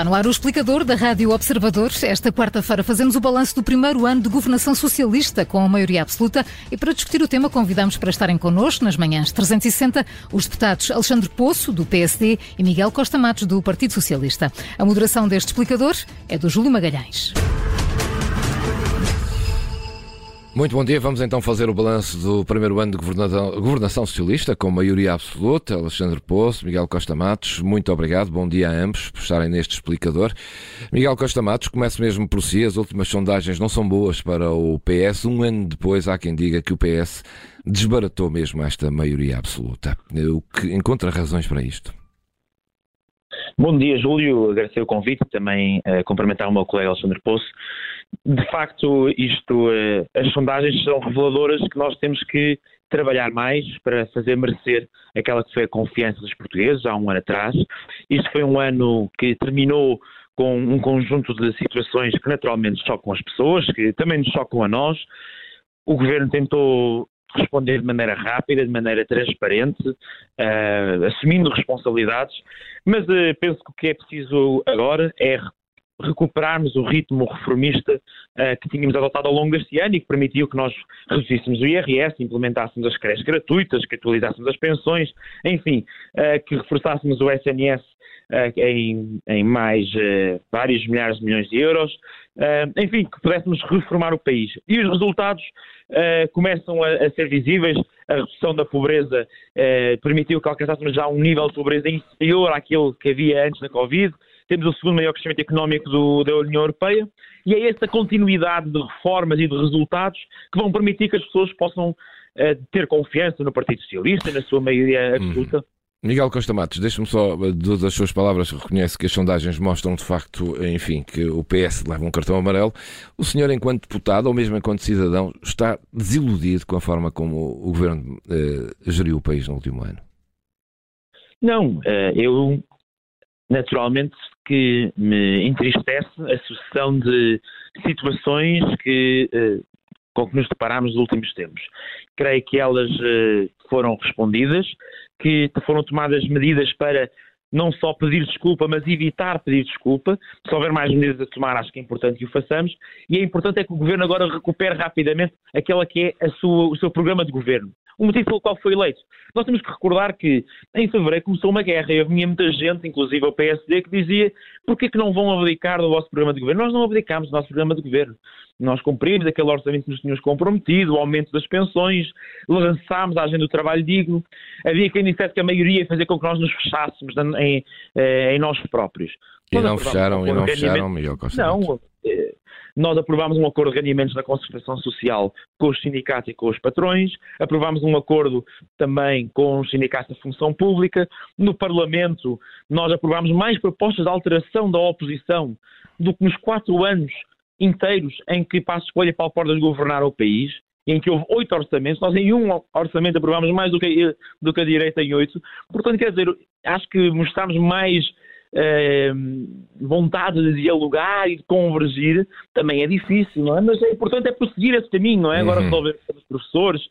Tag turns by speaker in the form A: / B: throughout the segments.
A: Está no ar o explicador da Rádio Observador. Esta quarta-feira fazemos o balanço do primeiro ano de governação socialista com a maioria absoluta e para discutir o tema convidamos para estarem connosco nas manhãs 360 os deputados Alexandre Poço, do PSD, e Miguel Costa Matos, do Partido Socialista. A moderação deste explicador é do Júlio Magalhães.
B: Muito bom dia. Vamos então fazer o balanço do primeiro ano de governação, governação socialista com maioria absoluta. Alexandre Poço, Miguel Costa Matos, muito obrigado. Bom dia a ambos por estarem neste explicador. Miguel Costa Matos, começo mesmo por si. As últimas sondagens não são boas para o PS. Um ano depois, há quem diga que o PS desbaratou mesmo esta maioria absoluta. O que encontra razões para isto?
C: Bom dia, Júlio. Agradecer o convite, também uh, cumprimentar o meu colega Alexandre Poço. De facto, isto, uh, as sondagens são reveladoras que nós temos que trabalhar mais para fazer merecer aquela que foi a confiança dos portugueses há um ano atrás. Isto foi um ano que terminou com um conjunto de situações que naturalmente chocam as pessoas, que também nos chocam a nós. O governo tentou responder de maneira rápida, de maneira transparente, uh, assumindo responsabilidades, mas uh, penso que o que é preciso agora é recuperarmos o ritmo reformista uh, que tínhamos adotado ao longo deste ano e que permitiu que nós reduzíssemos o IRS, implementássemos as creches gratuitas, que atualizássemos as pensões, enfim, uh, que reforçássemos o SNS uh, em, em, mais vários milhares de milhões de euros, enfim, que pudéssemos reformar o país. E os resultados começam a, a, ser visíveis, a redução da pobreza permitiu que alcançássemos já um nível de pobreza inferior àquele que havia antes da Covid, temos o segundo maior crescimento económico do, da União Europeia, e é essa continuidade de reformas e de resultados que vão permitir que as pessoas possam uh, ter confiança no Partido Socialista, na sua maioria absoluta. Uhum.
B: Miguel Costa Matos, deixe-me só, das suas palavras, reconhece que as sondagens mostram de facto, enfim, que o PS leva um cartão amarelo. O senhor, enquanto deputado, ou mesmo enquanto cidadão, está desiludido com a forma como o governo eh, geriu o país no último ano?
C: Não, eu naturalmente que me entristece a sucessão de situações que, eh, com que nos deparamos nos últimos tempos. Creio que elas eh, foram respondidas, que foram tomadas medidas para não só pedir desculpa, mas evitar pedir desculpa. Se houver mais medidas a tomar, acho que é importante que o façamos. E é importante é que o Governo agora recupere rapidamente aquela que é sua, o seu programa de governo o motivo pelo qual foi eleito. Nós temos que recordar que em fevereiro começou uma guerra e havia muita gente, inclusive o PSD, que dizia porquê que não vão abdicar do vosso programa de governo? Nós não abdicámos do nosso programa de governo. Nós cumprimos aquele orçamento que nos tínhamos comprometido, o aumento das pensões, lançámos a agenda do trabalho digno. Havia quem dissesse que a maioria ia fazer com que nós nos fechássemos em, em nós próprios.
B: E não fecharam, e não fecharam, Miguel Costa.
C: Não, eh, nós aprovámos um acordo de rendimentos na concertação social com os sindicatos e com os patrões, aprovámos um acordo também com os sindicatos da função pública. No Parlamento, nós aprovámos mais propostas de alteração da oposição do que nos quatro anos inteiros em que Passo Escolha e Paulo Portas governaram o país em que houve oito orçamentos, nós em um orçamento aprovámos mais do que, do que a direita em oito. Portanto, quer dizer, acho que mostramos mais eh, vontade de dialogar e de convergir, também é difícil, não é? Mas é importante é prosseguir esse caminho, não é? Agora uhum. resolver os professores,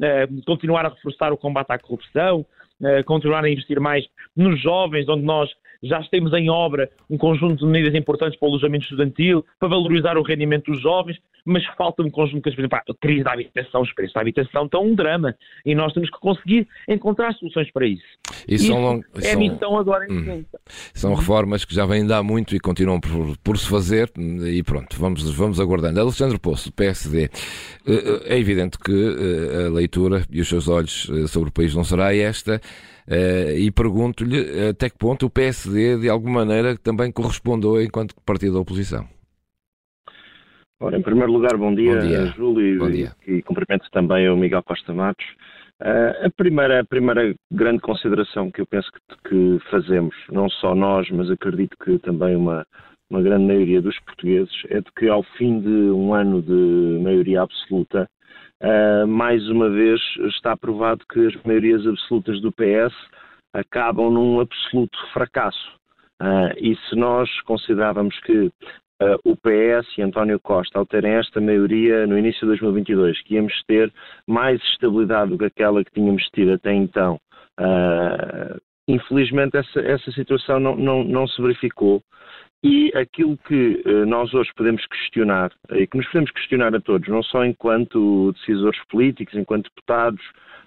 C: eh, continuar a reforçar o combate à corrupção, eh, continuar a investir mais nos jovens, onde nós já temos em obra um conjunto de medidas importantes para o alojamento estudantil, para valorizar o rendimento dos jovens, mas falta um conjunto de coisas, por exemplo, a crise da habitação, os preços da habitação estão um drama e nós temos que conseguir encontrar soluções para isso.
B: E são, long...
C: é a missão agora em hum.
B: São reformas que já vêm de há muito e continuam por, por se fazer e pronto, vamos, vamos aguardando. Alexandre Poço, PSD, eh, eh, é evidente que eh, a leitura e os seus olhos sobre o país não será esta e pergunto-lhe até que ponto o PSD de alguma maneira também correspondeu enquanto partido da oposição.
D: Ora, em primeiro lugar, bom dia, bom dia. Júlio,
B: bom dia.
D: e, e cumprimento também o Miguel Costa Matos. Uh, a, primeira, a primeira grande consideração que eu penso que, que, fazemos, não só nós, mas acredito que também uma, uma grande maioria dos portugueses, é de que ao fim de um ano de maioria absoluta, uh, mais uma vez está provado que as maiorias absolutas do PS acabam num absoluto fracasso. Uh, e se nós considerávamos que uh, o PS e António Costa, ao terem esta maioria no início de 2022, que íamos ter mais estabilidade do que aquela que tínhamos tido até então, uh, infelizmente essa, essa situação não, não, não se verificou E aquilo que uh, nós hoje podemos questionar, e que nos podemos questionar a todos, não só enquanto decisores políticos, enquanto deputados,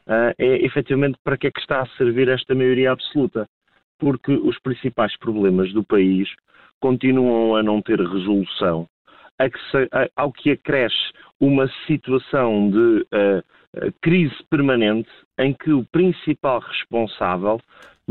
D: uh, é efetivamente para que é que está a servir esta maioria absoluta. Porque os principais problemas do país continuam a não ter resolução, ao que acresce uma situação de uh, crise permanente em que o principal responsável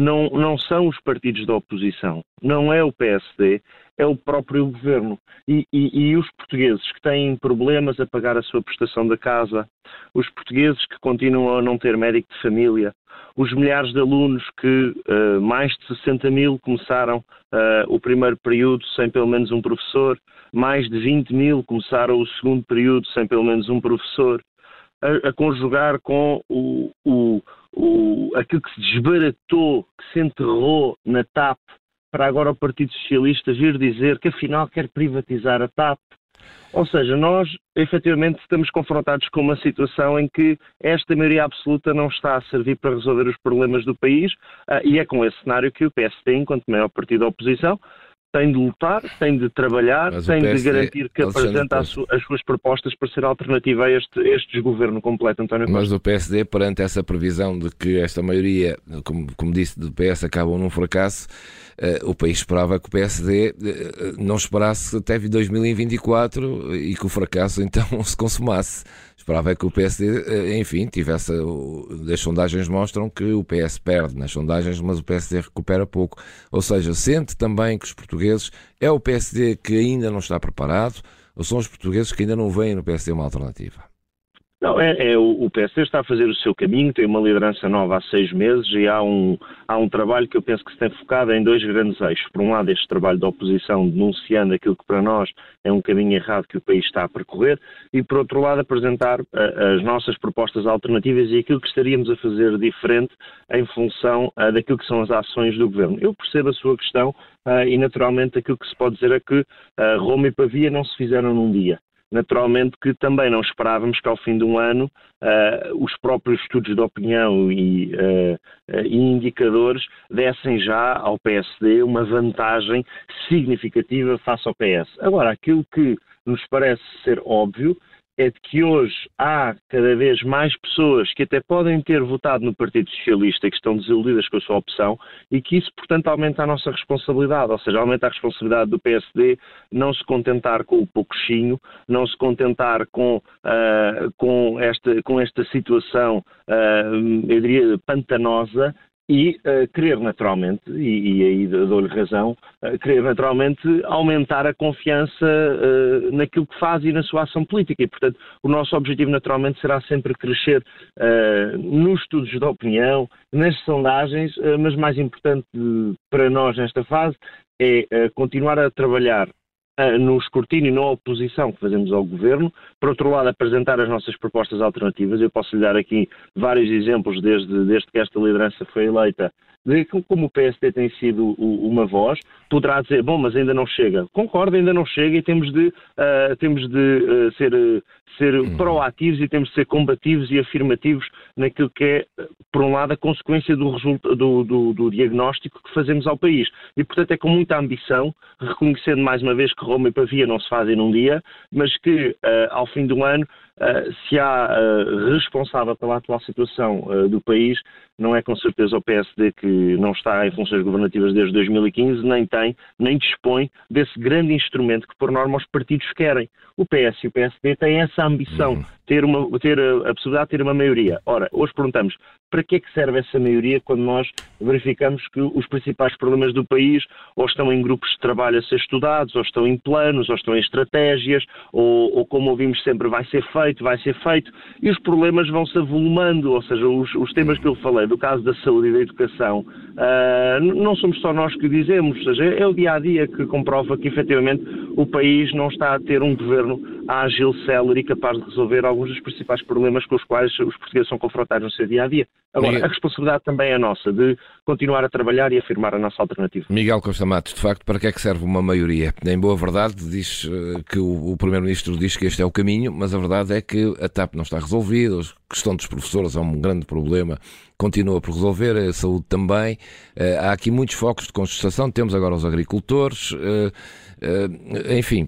D: não, não são os partidos da oposição, não é o PSD, é o próprio governo. E, e, e, os portugueses que têm problemas a pagar a sua prestação da casa, os portugueses que continuam a não ter médico de família, os milhares de alunos que, uh, mais de 60 mil, começaram uh, o primeiro período sem pelo menos um professor, mais de 20 mil começaram o segundo período sem pelo menos um professor, a, a conjugar com o, o, o, aquilo que se desbaratou, que se enterrou na TAP, para agora o Partido Socialista vir dizer que afinal quer privatizar a TAP. Ou seja, nós efetivamente estamos confrontados com uma situação em que esta maioria absoluta não está a servir para resolver os problemas do país uh, e é com esse cenário que o PSD, enquanto maior partido da oposição, tem de lutar, tem de trabalhar, Mas tem de garantir que apresenta as, as, suas propostas para ser alternativa a este, este desgoverno completo, António Costa.
B: Mas o PSD, perante essa previsão de que esta maioria, como, como disse, do PS acabam num fracasso, uh, o país esperava que o PSD uh, eh, não esperasse até 2024 e que o fracasso então se consumasse. Esperava que o PSD, eh, enfim, tivesse. As sondagens mostram que o PS perde nas sondagens, mas o PSD recupera pouco. Ou seja, sente também que os portugueses. É o PSD que ainda não está preparado, ou são os portugueses que ainda não veem no PSD uma alternativa?
D: Não, é, é o, PSD está a fazer o seu caminho, tem uma liderança nova há seis meses e há um, há um trabalho que eu penso que se tem focado em dois grandes eixos. Por um lado, este trabalho da oposição denunciando aquilo que para nós é um caminho errado que o país está a percorrer e, por outro lado, apresentar as nossas propostas alternativas e aquilo que estaríamos a fazer diferente em função daquilo que são as ações do governo. Eu percebo a sua questão e, naturalmente, aquilo que se pode dizer é que Roma e Pavia não se fizeram num dia naturalmente que também não esperávamos que ao fim de um ano uh, os próprios estudos de opinião e, uh, uh, e, indicadores dessem já ao PSD uma vantagem significativa face ao PS. Agora, aquilo que nos parece ser óbvio é de que hoje há cada vez mais pessoas que até podem ter votado no Partido Socialista e que estão desiludidas com a sua opção e que isso, portanto, aumenta a nossa responsabilidade, ou seja, aumenta a responsabilidade do PSD não se contentar com o pouquinho, não se contentar com, uh, com, esta, com esta situação, uh, eu diria, pantanosa e uh, querer naturalmente, e, e aí dou-lhe razão, uh, querer naturalmente aumentar a confiança uh, naquilo que faz e na sua ação política. E, portanto, o nosso objetivo naturalmente será sempre crescer nos estudos de opinião, nas sondagens, mas mais importante para nós nesta fase é continuar a trabalhar no escrutínio, na oposição que fazemos ao governo, por outro lado, apresentar as nossas propostas alternativas. Eu posso lhe dar aqui vários exemplos desde, desde que esta liderança foi eleita de como o PSD tem sido uma voz, poderá dizer, bom, mas ainda não chega. Concordo, ainda não chega e temos de, uh, temos de uh, ser, ser uhum. proativos e temos de ser combativos e afirmativos naquilo que é, por um lado, a consequência do, do, do, do, diagnóstico que fazemos ao país. E, portanto, é com muita ambição, reconhecendo mais uma vez que Roma e Pavia não se fazem num dia, mas que, ao fim do ano, Uh, se há uh, responsável pela atual situação do país, não é com certeza o PSD que não está em funções governativas desde 2015, nem tem, nem dispõe desse grande instrumento que, por norma, os partidos querem. O PS e o PSD têm essa ambição, uhum. ter, uma, ter a, a possibilidade de ter uma maioria. Ora, hoje perguntamos, para que é que serve essa maioria quando nós verificamos que os principais problemas do país ou estão em grupos de trabalho a ser estudados, ou estão em planos, ou estão em estratégias, ou, ou como ouvimos sempre, vai ser feito, vai ser feito, e os problemas vão se avolumando, ou seja, os, os temas que eu falei, do caso da saúde e da educação, uh, não somos só nós que dizemos, ou seja, é o dia a dia que comprova que efetivamente o país não está a ter um governo ágil, célere e capaz de resolver alguns dos principais problemas com os quais os portugueses são confrontados no seu dia a dia. Agora, Miguel... a responsabilidade também é nossa de continuar a trabalhar e afirmar a nossa alternativa.
B: Miguel Costa Matos, de facto, para que é que serve uma maioria? Em boa verdade, diz eh, que o, o Primeiro-Ministro diz que este é o caminho, mas a verdade é que a TAP não está resolvida, a questão dos professores é um grande problema continua por resolver, a saúde também. Há aqui muitos focos de contestação, temos agora os agricultores, enfim,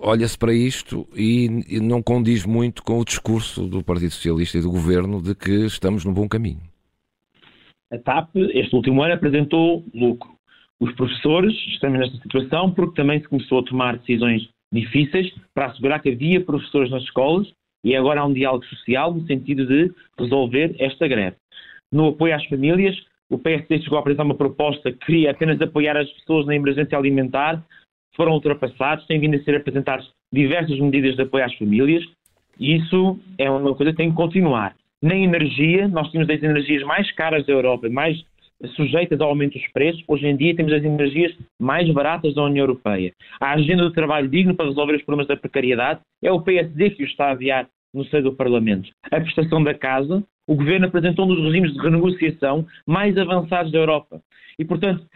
B: olha-se para isto e não condiz muito com o discurso do Partido Socialista e do Governo de que estamos no bom caminho.
C: A TAP, este último ano, apresentou lucro. Os professores estamos nesta situação porque também se começou a tomar decisões difíceis para assegurar que havia professores nas escolas e agora há um diálogo social no sentido de resolver esta greve. No apoio às famílias, o PSD chegou a apresentar uma proposta que queria apenas apoiar as pessoas na emergência alimentar, foram ultrapassados, têm vindo a ser apresentadas diversas medidas de apoio às famílias, e isso é uma coisa que tem que continuar. Na energia, nós tínhamos as energias mais caras da Europa, mais sujeitas ao aumento dos preços. Hoje em dia temos as energias mais baratas da União Europeia. A agenda do trabalho digno para resolver os problemas da precariedade é o PSD que o está a aviar no seio do Parlamento. A prestação da casa, o Governo apresentou um dos regimes de renegociação mais avançados da Europa. E, portanto,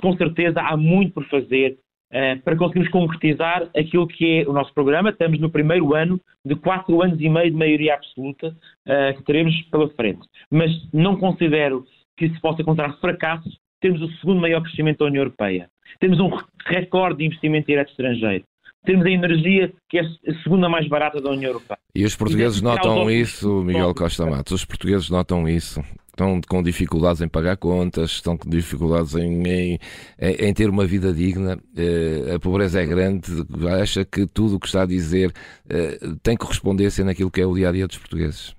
C: com certeza há muito por fazer uh, para conseguirmos concretizar aquilo que é o nosso programa. Estamos no primeiro ano de quatro anos e meio de maioria absoluta uh, que teremos pela frente. Mas não considero que se possa encontrar fracassos, temos o segundo maior crescimento da União Europeia. Temos um recorde de investimento direto estrangeiro. Temos a energia que é a segunda mais barata da União Europeia.
B: E os portugueses e notam isso, Miguel Costa Matos, os portugueses notam isso. Estão com dificuldades em pagar contas, estão com dificuldades em, em, em ter uma vida digna. Uh, a pobreza é grande, acha que tudo o que está a dizer uh, tem correspondência naquilo que é o dia a dia dos portugueses.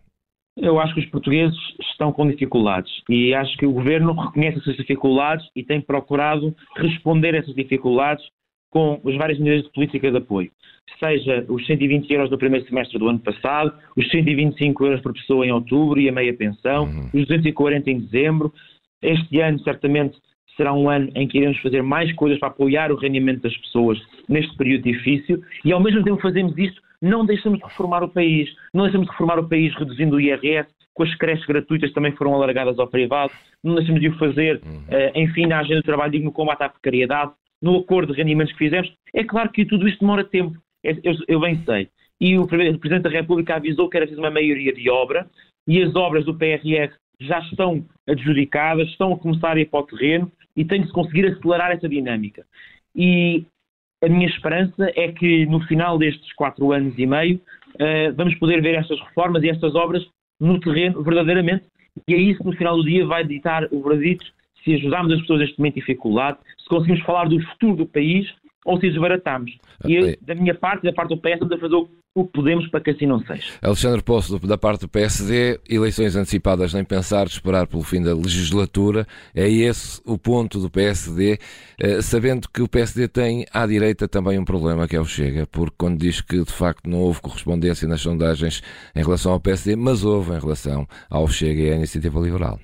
C: Eu acho que os portugueses estão com dificuldades e acho que o governo reconhece essas dificuldades e tem procurado responder a essas dificuldades com as várias medidas de política de apoio. Seja os 120 euros do primeiro semestre do ano passado, os 125 euros por pessoa em outubro e a meia pensão, uhum. os 240 em dezembro. Este ano, certamente, será um ano em que iremos fazer mais coisas para apoiar o rendimento das pessoas neste período difícil e, ao mesmo tempo, fazemos isto não deixamos de reformar o país. Não deixamos de reformar o país reduzindo o IRS, com as creches gratuitas também foram alargadas ao privado. Não deixamos de o fazer, uhum. uh, enfim, na agenda do trabalho digno, no combate à precariedade, no acordo de rendimentos que fizemos. É claro que tudo isto demora tempo, é, eu, eu bem sei. E o Presidente da República avisou que era preciso uma maioria de obra e as obras do PRR já estão adjudicadas, estão a começar a ir para o terreno e tem de se conseguir acelerar essa dinâmica. E a minha esperança é que no final destes quatro anos e meio uh, vamos poder ver estas reformas e estas obras no terreno verdadeiramente e é isso que no final do dia vai ditar o veredito se ajudarmos as pessoas neste momento de dificuldade, se conseguimos falar do futuro do país ou se desbaratamos. E eu, da minha parte, da parte do PS, vamos fazer o que podemos para que assim não seja.
B: Alexandre Poço, da parte do PSD, eleições antecipadas, nem pensar, esperar pelo fim da legislatura. É esse o ponto do PSD, eh, sabendo que o PSD tem à direita também um problema que é o Chega, porque quando diz que de facto não houve correspondência nas sondagens em relação ao PSD, mas houve em relação ao Chega e à Iniciativa Liberal.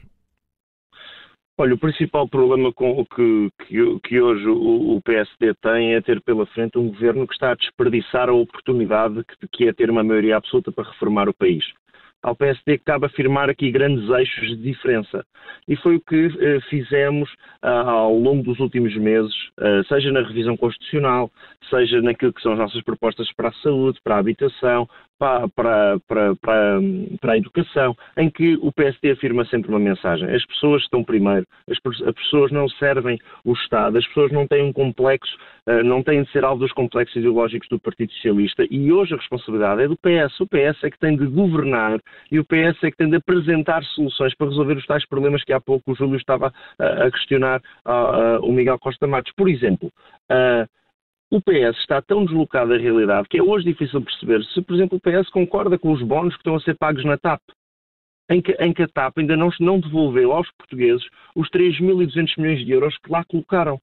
D: Olha, o principal problema com que, que, que hoje o, o, PSD tem é ter pela frente um governo que está a desperdiçar a oportunidade que, que é ter uma maioria absoluta para reformar o país ao PSD cabe afirmar aqui grandes eixos de diferença. E foi o que eh, fizemos ah, ao longo dos últimos meses, ah, seja na revisão constitucional, seja naquilo que são as nossas propostas para a saúde, para a habitação, para, para, para, para, a educação, em que o PSD afirma sempre uma mensagem. As pessoas estão primeiro, as, as pessoas não servem o Estado, as pessoas não têm um complexo, uh, não têm de ser alvo dos complexos ideológicos do Partido Socialista e hoje a responsabilidade é do PS. O PS é que tem de governar e o PS é que tem de apresentar soluções para resolver os tais problemas que há pouco o Júlio estava uh, a questionar uh, o Miguel Costa Matos. Por exemplo, o PS está tão deslocado da realidade que é hoje difícil perceber se, por exemplo, o PS concorda com os bónus que estão a ser pagos na TAP, em que, em que a TAP ainda não, não devolveu aos portugueses os 3.200 milhões de euros que lá colocaram.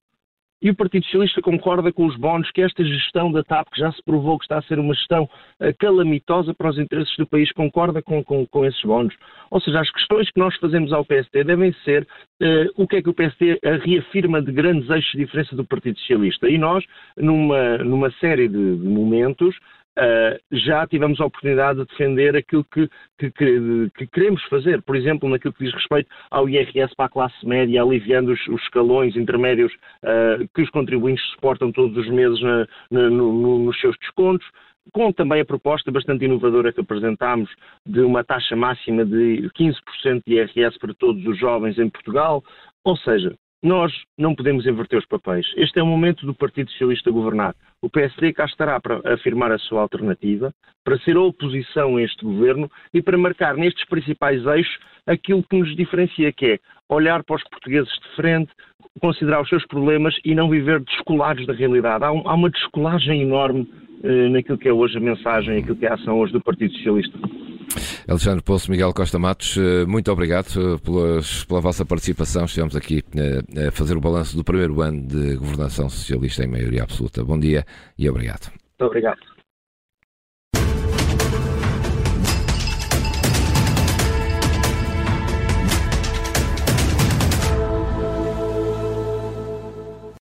D: E o Partido Socialista concorda com os bónus que esta gestão da TAP, que já se provou que está a ser uma gestão uh, calamitosa para os interesses do país, concorda com, com, com, esses bónus. Ou seja, as questões que nós fazemos ao PSD devem ser uh, o que é que o PSD reafirma de grandes eixos de diferença do Partido Socialista. E nós, numa, numa série de, de momentos, Uh, já tivemos a oportunidade de defender aquilo que, que, que, que, queremos fazer, por exemplo, naquilo que diz respeito ao IRS para a classe média, aliviando os, os escalões intermédios uh, que os contribuintes suportam todos os meses na, na, no, nos seus descontos. com também a proposta bastante inovadora que apresentámos de uma taxa máxima de 15% de IRS para todos os jovens em Portugal. Ou seja, nós não podemos inverter os papéis. Este é o momento do Partido Socialista governar. O PSD cá estará para afirmar a sua alternativa, para ser oposição a este governo e para marcar nestes principais eixos aquilo que nos diferencia, que é olhar para os portugueses de frente, considerar os seus problemas e não viver descolados da realidade. Há, um, há uma descolagem enorme eh, naquilo que é hoje a mensagem, aquilo que é a ação hoje do Partido Socialista.
B: Alexandre Poço, Miguel Costa Matos, eh, muito obrigado eh, pelas, pela vossa participação. Estivemos aqui a fazer o balanço do primeiro ano de governação socialista em maioria absoluta. Bom dia e obrigado.
D: Muito obrigado.